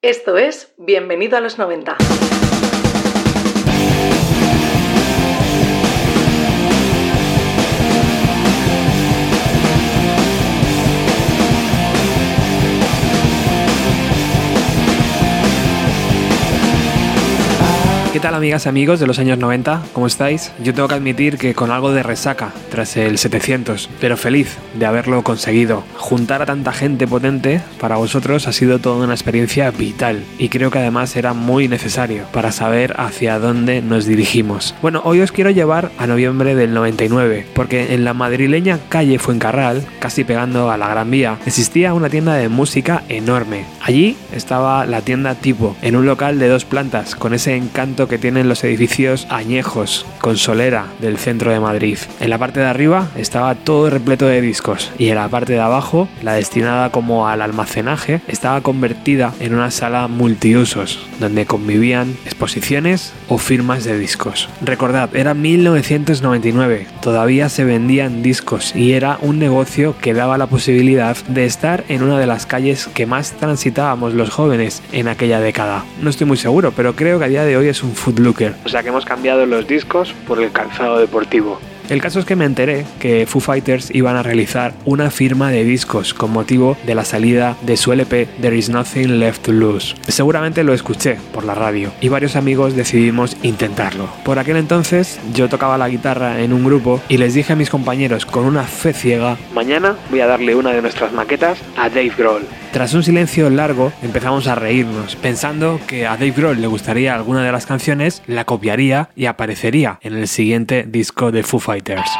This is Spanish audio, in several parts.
Esto es Bienvenido a los 90. ¿Qué tal amigas y amigos de los años 90? ¿Cómo estáis? Yo tengo que admitir que con algo de resaca tras el 700, pero feliz de haberlo conseguido. Juntar a tanta gente potente para vosotros ha sido toda una experiencia vital y creo que además era muy necesario para saber hacia dónde nos dirigimos. Bueno, hoy os quiero llevar a noviembre del 99, porque en la madrileña calle Fuencarral, casi pegando a la Gran Vía, existía una tienda de música enorme. Allí estaba la tienda tipo, en un local de dos plantas, con ese encanto que tienen los edificios añejos con solera del centro de Madrid. En la parte de arriba estaba todo repleto de discos y en la parte de abajo, la destinada como al almacenaje, estaba convertida en una sala multiusos donde convivían exposiciones o firmas de discos. Recordad, era 1999, todavía se vendían discos y era un negocio que daba la posibilidad de estar en una de las calles que más transitábamos los jóvenes en aquella década. No estoy muy seguro, pero creo que a día de hoy es un Footlooker. O sea que hemos cambiado los discos por el calzado deportivo. El caso es que me enteré que Foo Fighters iban a realizar una firma de discos con motivo de la salida de su LP There Is Nothing Left to Lose. Seguramente lo escuché por la radio y varios amigos decidimos intentarlo. Por aquel entonces yo tocaba la guitarra en un grupo y les dije a mis compañeros con una fe ciega, mañana voy a darle una de nuestras maquetas a Dave Grohl. Tras un silencio largo empezamos a reírnos, pensando que a Dave Grohl le gustaría alguna de las canciones, la copiaría y aparecería en el siguiente disco de Foo Fighters.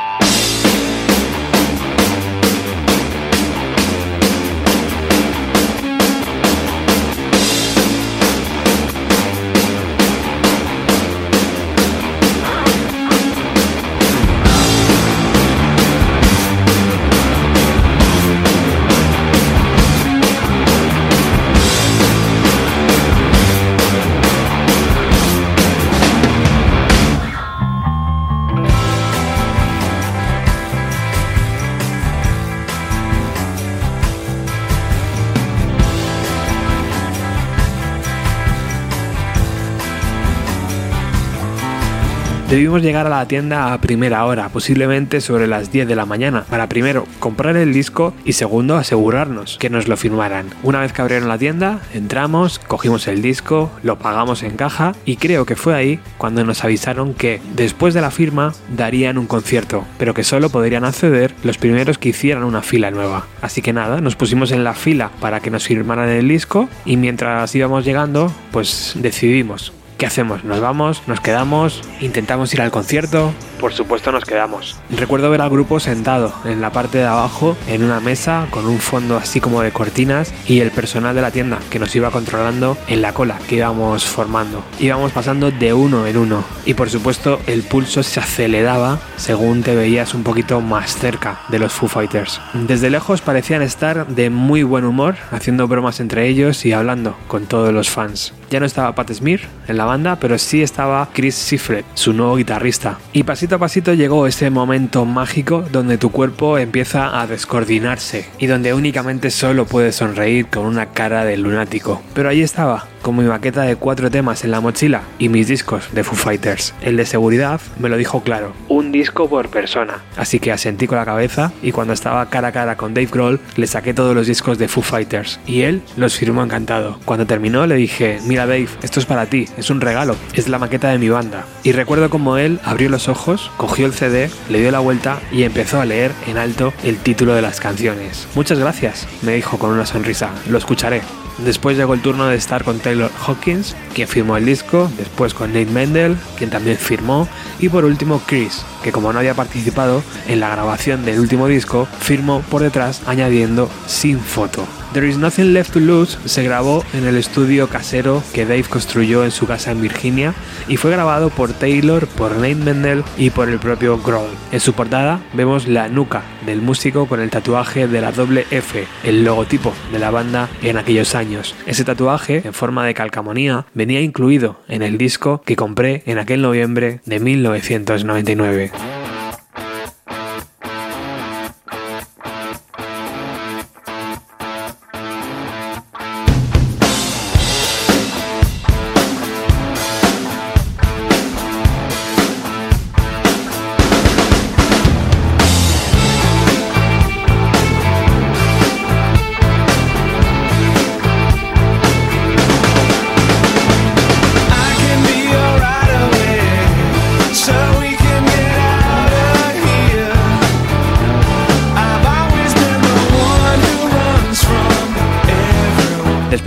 Debimos llegar a la tienda a primera hora, posiblemente sobre las 10 de la mañana, para primero comprar el disco y segundo asegurarnos que nos lo firmaran. Una vez que abrieron la tienda, entramos, cogimos el disco, lo pagamos en caja y creo que fue ahí cuando nos avisaron que después de la firma darían un concierto, pero que solo podrían acceder los primeros que hicieran una fila nueva. Así que nada, nos pusimos en la fila para que nos firmaran el disco y mientras íbamos llegando, pues decidimos ¿Qué hacemos? ¿Nos vamos? ¿Nos quedamos? ¿Intentamos ir al concierto? Por supuesto nos quedamos. Recuerdo ver al grupo sentado en la parte de abajo en una mesa con un fondo así como de cortinas y el personal de la tienda que nos iba controlando en la cola que íbamos formando. Íbamos pasando de uno en uno y por supuesto el pulso se aceleraba según te veías un poquito más cerca de los Foo Fighters. Desde lejos parecían estar de muy buen humor haciendo bromas entre ellos y hablando con todos los fans. Ya no estaba Pat Smear en la banda, pero sí estaba Chris Sifred, su nuevo guitarrista. Y pasito a pasito llegó ese momento mágico donde tu cuerpo empieza a descoordinarse y donde únicamente solo puedes sonreír con una cara de lunático. Pero ahí estaba, con mi maqueta de cuatro temas en la mochila y mis discos de Foo Fighters. El de seguridad me lo dijo claro, un disco por persona. Así que asentí con la cabeza y cuando estaba cara a cara con Dave Grohl le saqué todos los discos de Foo Fighters y él los firmó encantado. Cuando terminó le dije, mira Dave, esto es para ti, es un regalo, es la maqueta de mi banda. Y recuerdo como él abrió los ojos, cogió el CD, le dio la vuelta y empezó a leer en alto el título de las canciones. Muchas gracias, me dijo con una sonrisa, lo escucharé. Después llegó el turno de estar con Taylor Hawkins, quien firmó el disco, después con Nate Mendel, quien también firmó, y por último Chris, que como no había participado en la grabación del último disco, firmó por detrás añadiendo sin foto. There is Nothing Left to Lose se grabó en el estudio casero que Dave construyó en su casa en Virginia y fue grabado por Taylor, por Nate Mendel y por el propio Grohl. En su portada vemos la nuca del músico con el tatuaje de la doble F, el logotipo de la banda en aquellos años. Ese tatuaje, en forma de calcamonía, venía incluido en el disco que compré en aquel noviembre de 1999.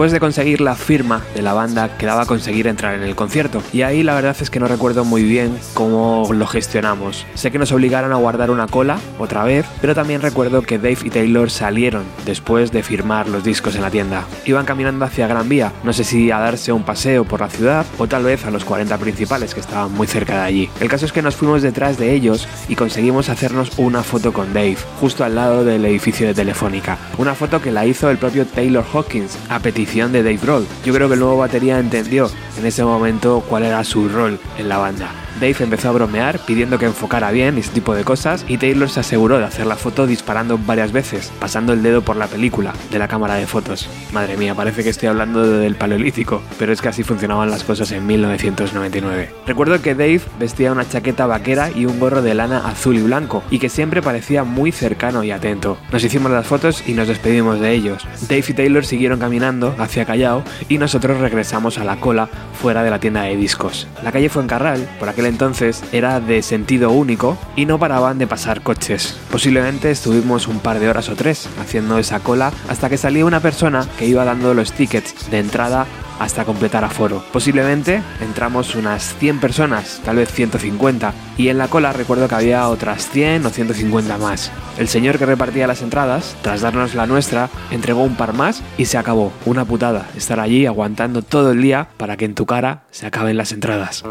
Después de conseguir la firma de la banda, quedaba conseguir entrar en el concierto. Y ahí la verdad es que no recuerdo muy bien cómo lo gestionamos. Sé que nos obligaron a guardar una cola otra vez, pero también recuerdo que Dave y Taylor salieron después de firmar los discos en la tienda. Iban caminando hacia Gran Vía, no sé si a darse un paseo por la ciudad o tal vez a los 40 principales que estaban muy cerca de allí. El caso es que nos fuimos detrás de ellos y conseguimos hacernos una foto con Dave, justo al lado del edificio de Telefónica. Una foto que la hizo el propio Taylor Hawkins a petición de Dave Roll. Yo creo que el nuevo batería entendió en ese momento cuál era su rol en la banda. Dave empezó a bromear pidiendo que enfocara bien y ese tipo de cosas y Taylor se aseguró de hacer la foto disparando varias veces, pasando el dedo por la película de la cámara de fotos. Madre mía, parece que estoy hablando del paleolítico, pero es que así funcionaban las cosas en 1999. Recuerdo que Dave vestía una chaqueta vaquera y un gorro de lana azul y blanco y que siempre parecía muy cercano y atento. Nos hicimos las fotos y nos despedimos de ellos. Dave y Taylor siguieron caminando hacia Callao y nosotros regresamos a la cola fuera de la tienda de discos. La calle Fuencarral, por aquel entonces era de sentido único y no paraban de pasar coches. Posiblemente estuvimos un par de horas o tres haciendo esa cola hasta que salía una persona que iba dando los tickets de entrada hasta completar aforo. Posiblemente entramos unas 100 personas, tal vez 150, y en la cola recuerdo que había otras 100 o 150 más. El señor que repartía las entradas, tras darnos la nuestra, entregó un par más y se acabó. Una putada estar allí aguantando todo el día para que en tu cara se acaben las entradas.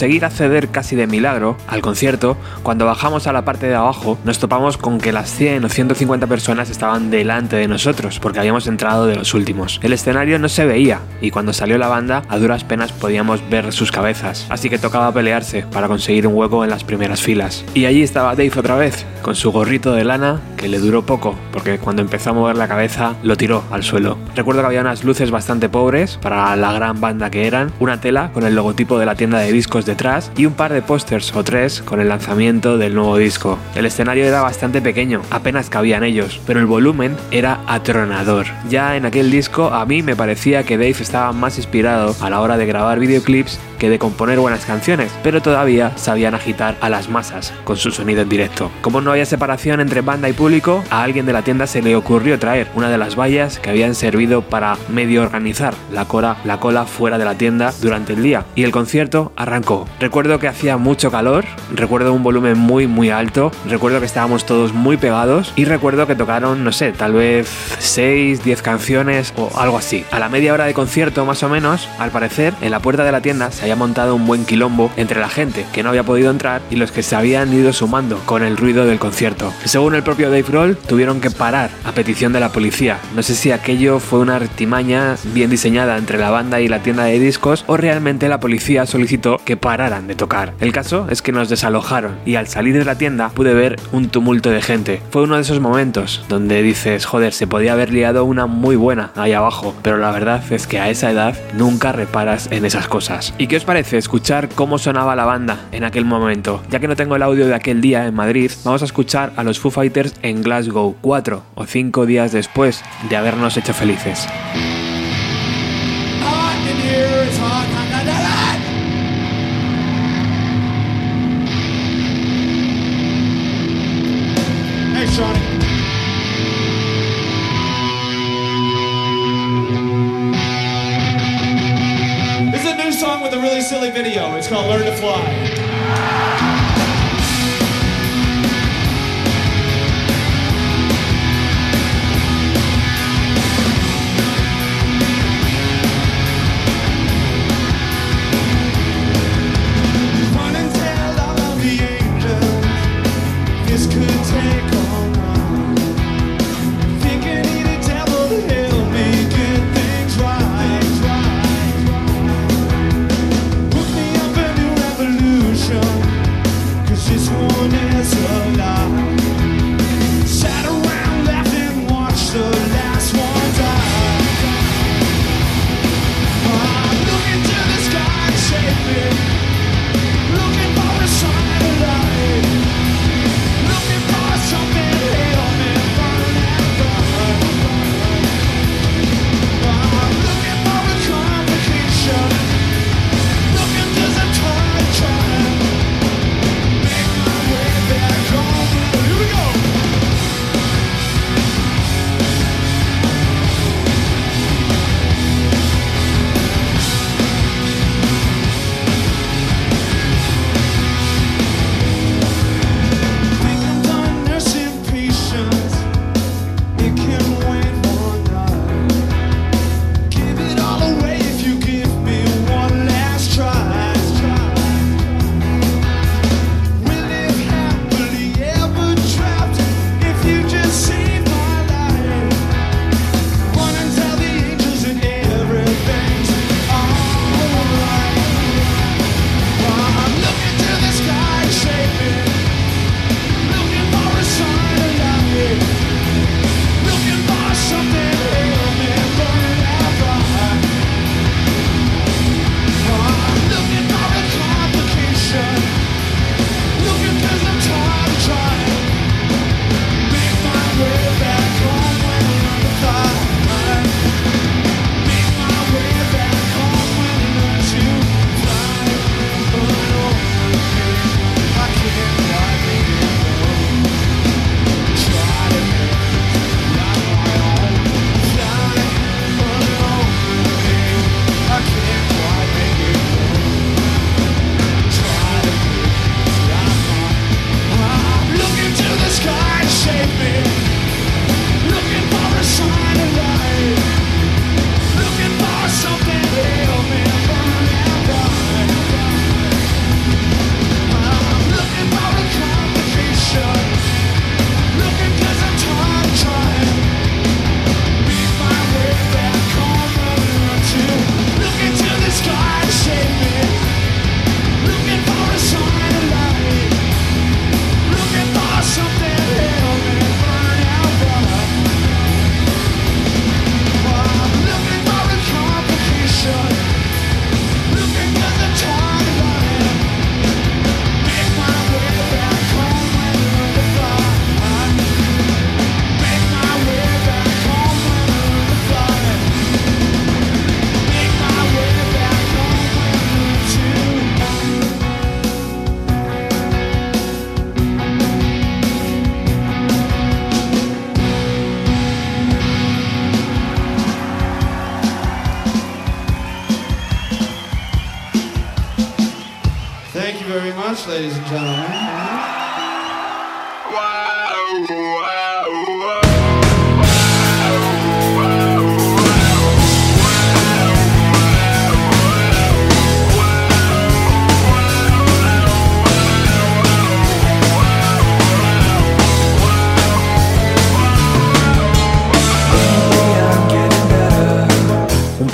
Conseguir acceder casi de milagro al concierto, cuando bajamos a la parte de abajo nos topamos con que las 100 o 150 personas estaban delante de nosotros porque habíamos entrado de los últimos. El escenario no se veía y cuando salió la banda a duras penas podíamos ver sus cabezas, así que tocaba pelearse para conseguir un hueco en las primeras filas. Y allí estaba Dave otra vez, con su gorrito de lana que le duró poco porque cuando empezó a mover la cabeza lo tiró al suelo. Recuerdo que había unas luces bastante pobres para la gran banda que eran, una tela con el logotipo de la tienda de discos detrás y un par de pósters o tres con el lanzamiento del nuevo disco. El escenario era bastante pequeño, apenas cabían ellos, pero el volumen era atronador. Ya en aquel disco a mí me parecía que Dave estaba más inspirado a la hora de grabar videoclips que de componer buenas canciones, pero todavía sabían agitar a las masas con su sonido en directo. Como no había separación entre banda y público, a alguien de la tienda se le ocurrió traer una de las vallas que habían servido para medio organizar la, la cola fuera de la tienda durante el día y el concierto arrancó. Recuerdo que hacía mucho calor, recuerdo un volumen muy muy alto, recuerdo que estábamos todos muy pegados y recuerdo que tocaron, no sé, tal vez 6, 10 canciones o algo así. A la media hora de concierto más o menos, al parecer, en la puerta de la tienda se había montado un buen quilombo entre la gente que no había podido entrar y los que se habían ido sumando con el ruido del concierto. Según el propio Dave Grohl, tuvieron que parar a petición de la policía. No sé si aquello fue una artimaña bien diseñada entre la banda y la tienda de discos o realmente la policía solicitó que pararan de tocar. El caso es que nos desalojaron y al salir de la tienda pude ver un tumulto de gente. Fue uno de esos momentos donde dices, joder, se podía haber liado una muy buena ahí abajo, pero la verdad es que a esa edad nunca reparas en esas cosas. ¿Y qué os parece escuchar cómo sonaba la banda en aquel momento? Ya que no tengo el audio de aquel día en Madrid, vamos a escuchar a los Foo Fighters en Glasgow, cuatro o cinco días después de habernos hecho felices. Called Learn to Fly.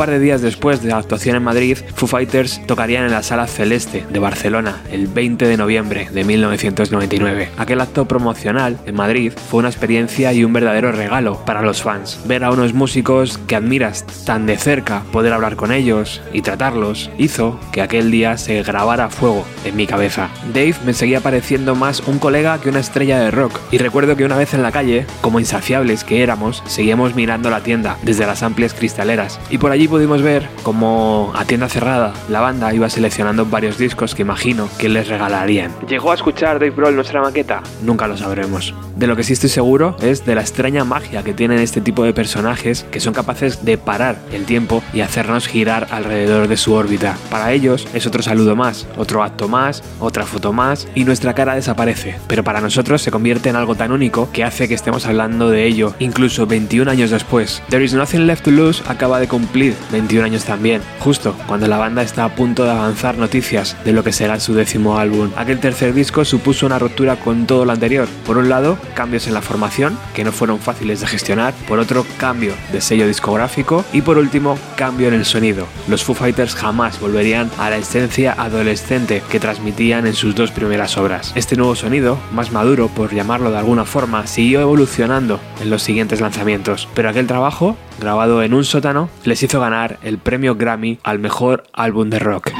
Par de días después de la actuación en Madrid, Foo Fighters tocarían en la Sala Celeste de Barcelona el 20 de noviembre de 1999. Aquel acto promocional en Madrid fue una experiencia y un verdadero regalo para los fans. Ver a unos músicos que admiras tan de cerca, poder hablar con ellos y tratarlos, hizo que aquel día se grabara fuego en mi cabeza. Dave me seguía pareciendo más un colega que una estrella de rock y recuerdo que una vez en la calle, como insaciables que éramos, seguíamos mirando la tienda desde las amplias cristaleras y por allí pudimos ver como a tienda cerrada la banda iba seleccionando varios discos que imagino que les regalarían. ¿Llegó a escuchar Dave Grohl nuestra maqueta? Nunca lo sabremos. De lo que sí estoy seguro es de la extraña magia que tienen este tipo de personajes que son capaces de parar el tiempo y hacernos girar alrededor de su órbita. Para ellos es otro saludo más, otro acto más, otra foto más y nuestra cara desaparece. Pero para nosotros se convierte en algo tan único que hace que estemos hablando de ello incluso 21 años después. There is Nothing Left to Lose acaba de cumplir 21 años también, justo cuando la banda está a punto de avanzar noticias de lo que será su décimo álbum. Aquel tercer disco supuso una ruptura con todo lo anterior. Por un lado, cambios en la formación, que no fueron fáciles de gestionar, por otro, cambio de sello discográfico y por último, cambio en el sonido. Los Foo Fighters jamás volverían a la esencia adolescente que transmitían en sus dos primeras obras. Este nuevo sonido, más maduro por llamarlo de alguna forma, siguió evolucionando en los siguientes lanzamientos, pero aquel trabajo, grabado en un sótano, les hizo ganar el premio Grammy al mejor álbum de rock.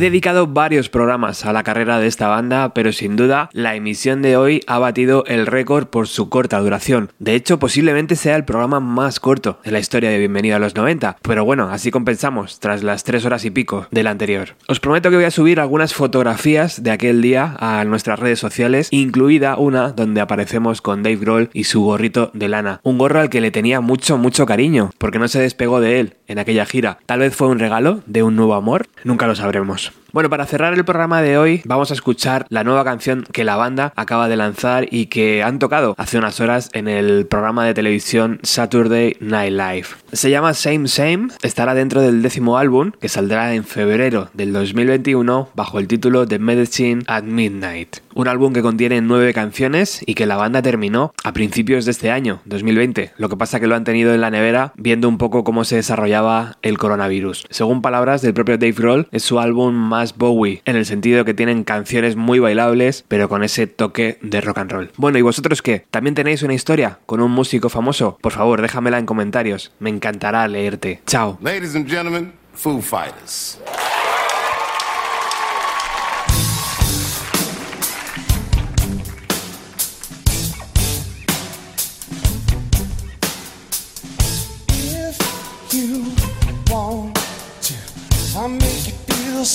Dedicado varios programas a la carrera de esta banda, pero sin duda la emisión de hoy ha batido el récord por su corta duración. De hecho, posiblemente sea el programa más corto de la historia de Bienvenido a los 90, pero bueno, así compensamos tras las tres horas y pico del anterior. Os prometo que voy a subir algunas fotografías de aquel día a nuestras redes sociales, incluida una donde aparecemos con Dave Grohl y su gorrito de lana. Un gorro al que le tenía mucho, mucho cariño, porque no se despegó de él en aquella gira. Tal vez fue un regalo de un nuevo amor, nunca lo sabremos. Bueno, para cerrar el programa de hoy vamos a escuchar la nueva canción que la banda acaba de lanzar y que han tocado hace unas horas en el programa de televisión Saturday Night Live. Se llama Same Same, estará dentro del décimo álbum que saldrá en febrero del 2021 bajo el título The Medicine at Midnight. Un álbum que contiene nueve canciones y que la banda terminó a principios de este año, 2020. Lo que pasa que lo han tenido en la nevera viendo un poco cómo se desarrollaba el coronavirus. Según palabras del propio Dave Grohl, es su álbum más Bowie, en el sentido que tienen canciones muy bailables, pero con ese toque de rock and roll. Bueno, ¿y vosotros qué? ¿También tenéis una historia con un músico famoso? Por favor, déjamela en comentarios. Me encantará leerte. Chao. Ladies and gentlemen, Foo Fighters.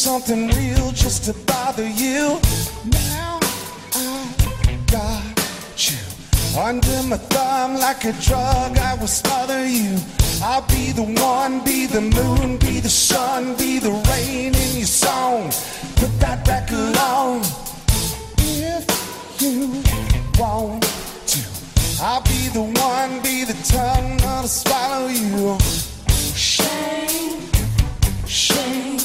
Something real just to bother you. Now I got you under my thumb like a drug. I will smother you. I'll be the one, be the moon, be the sun, be the rain in your song. Put that record on. If you want to, I'll be the one, be the tongue that'll swallow you. Shame, shame,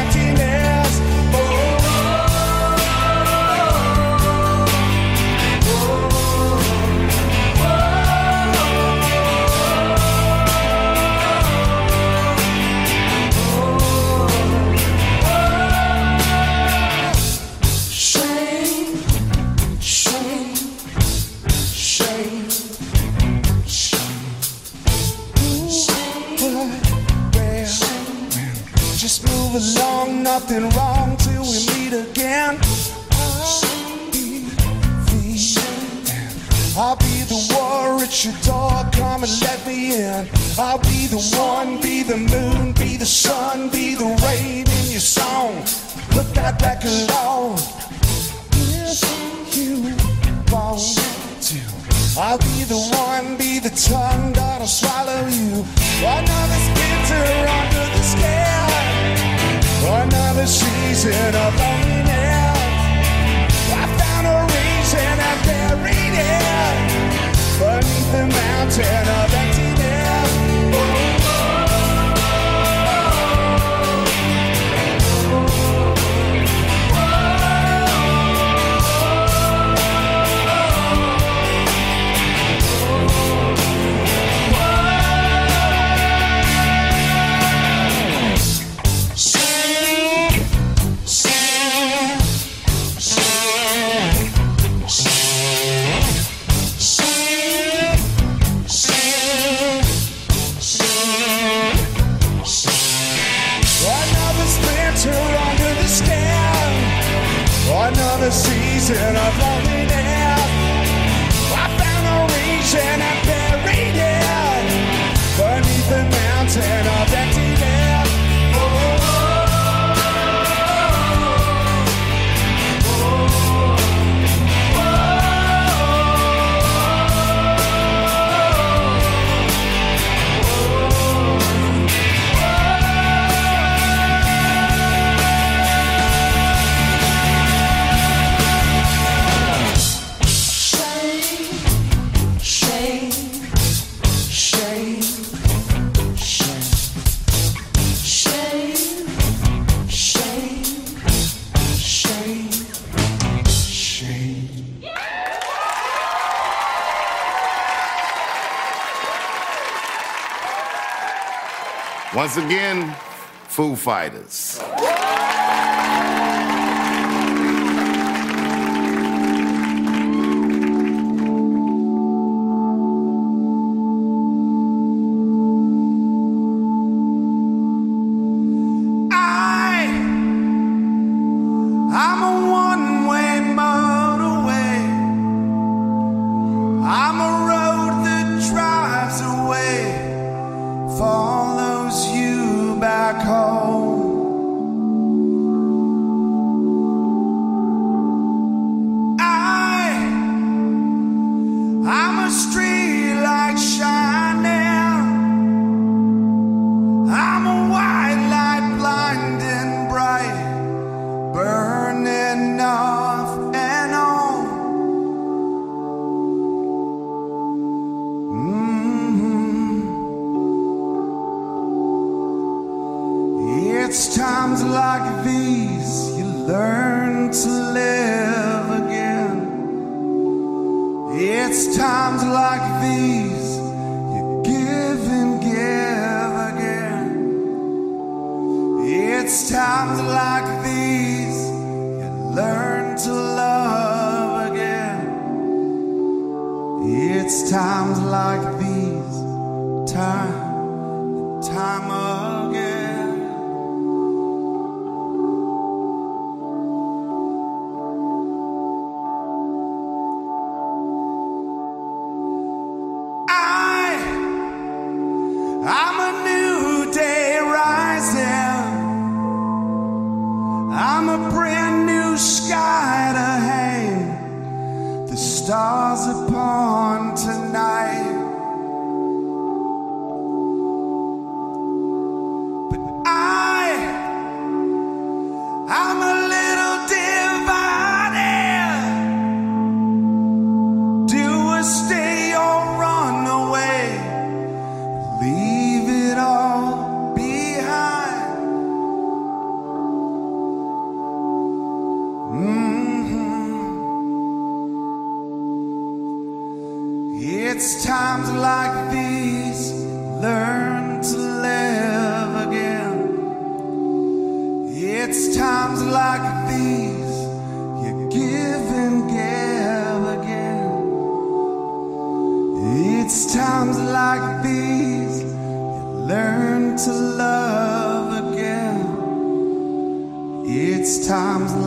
nothing wrong till we meet again. I'll be the. I'll be the war at your door, come and let me in. I'll be the one, be the moon, be the sun, be the rain in your song. Put that record on. If you want to, I'll be the one, be the tongue that'll swallow you. Another splinter under the scale, Oh, another season of loneliness. I found a reason and buried it beneath the mountain of and I've always Once again, Foo Fighters.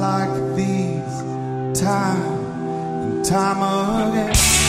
Like these, time and time again.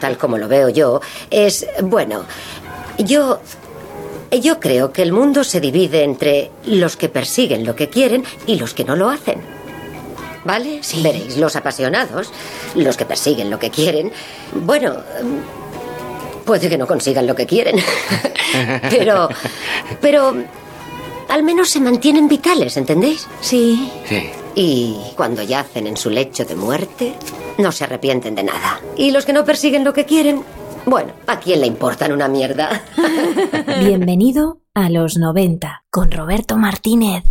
Tal como lo veo yo, es, bueno, yo... Yo creo que el mundo se divide entre los que persiguen lo que quieren y los que no lo hacen. ¿Vale? Veréis, los apasionados, los que persiguen lo que quieren, bueno, puede que no consigan lo que quieren. pero, pero, al menos se mantienen vitales, ¿entendéis? Sí. Sí. Y cuando yacen en su lecho de muerte, no se arrepienten de nada. Y los que no persiguen lo que quieren, bueno, ¿a quién le importan una mierda? Bienvenido a los 90 con Roberto Martínez.